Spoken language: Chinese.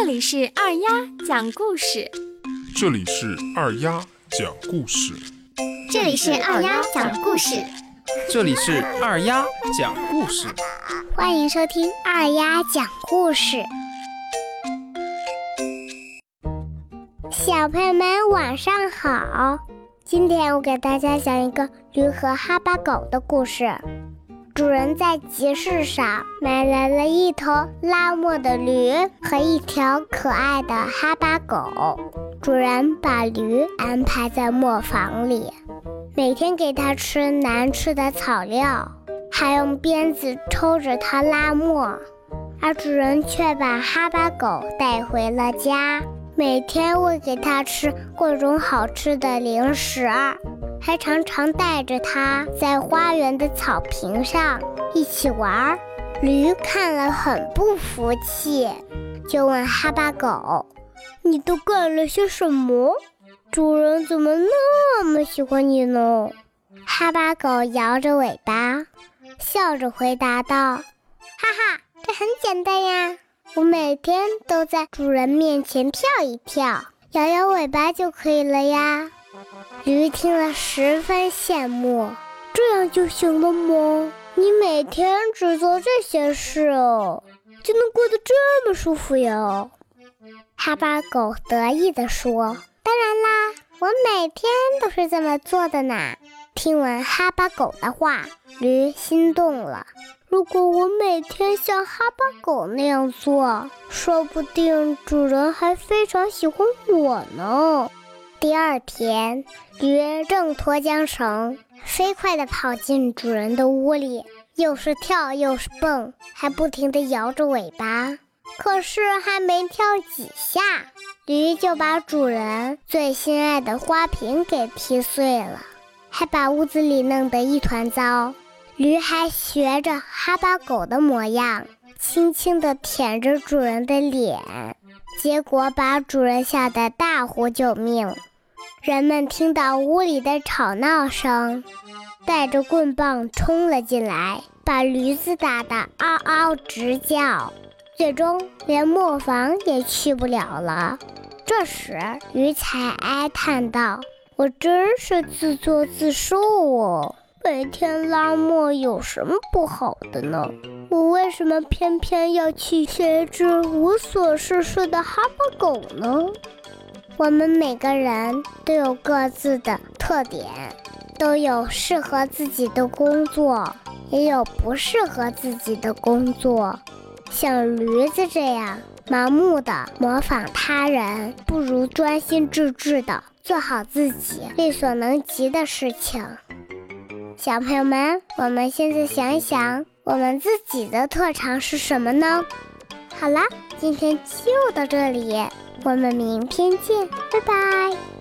这里是二丫讲故事，这里是二丫讲故事，这里是二丫讲故事，这里是二丫讲故事，欢迎收听二丫讲故事。小朋友们晚上好，今天我给大家讲一个驴和哈巴狗的故事。主人在集市上买来了一头拉磨的驴和一条可爱的哈巴狗。主人把驴安排在磨坊里，每天给它吃难吃的草料，还用鞭子抽着它拉磨。而主人却把哈巴狗带回了家，每天喂给它吃各种好吃的零食。还常常带着它在花园的草坪上一起玩儿。驴看了很不服气，就问哈巴狗：“你都干了些什么？主人怎么那么喜欢你呢？”哈巴狗摇着尾巴，笑着回答道：“哈哈，这很简单呀，我每天都在主人面前跳一跳，摇摇尾巴就可以了呀。”驴听了十分羡慕，这样就行了吗？你每天只做这些事哦，就能过得这么舒服哟？哈巴狗得意地说：“当然啦，我每天都是这么做的呢。”听完哈巴狗的话，驴心动了。如果我每天像哈巴狗那样做，说不定主人还非常喜欢我呢。第二天，驴挣脱缰绳，飞快地跑进主人的屋里，又是跳又是蹦，还不停地摇着尾巴。可是还没跳几下，驴就把主人最心爱的花瓶给踢碎了，还把屋子里弄得一团糟。驴还学着哈巴狗的模样，轻轻地舔着主人的脸，结果把主人吓得大呼救命。人们听到屋里的吵闹声，带着棍棒冲了进来，把驴子打得嗷嗷直叫，最终连磨坊也去不了了。这时，驴才哀叹道：“我真是自作自受哦！每天拉磨有什么不好的呢？我为什么偏偏要去学一只无所事事的哈巴狗呢？”我们每个人都有各自的特点，都有适合自己的工作，也有不适合自己的工作。像驴子这样盲目的模仿他人，不如专心致志的做好自己力所能及的事情。小朋友们，我们现在想一想，我们自己的特长是什么呢？好啦，今天就到这里。我们明天见，拜拜。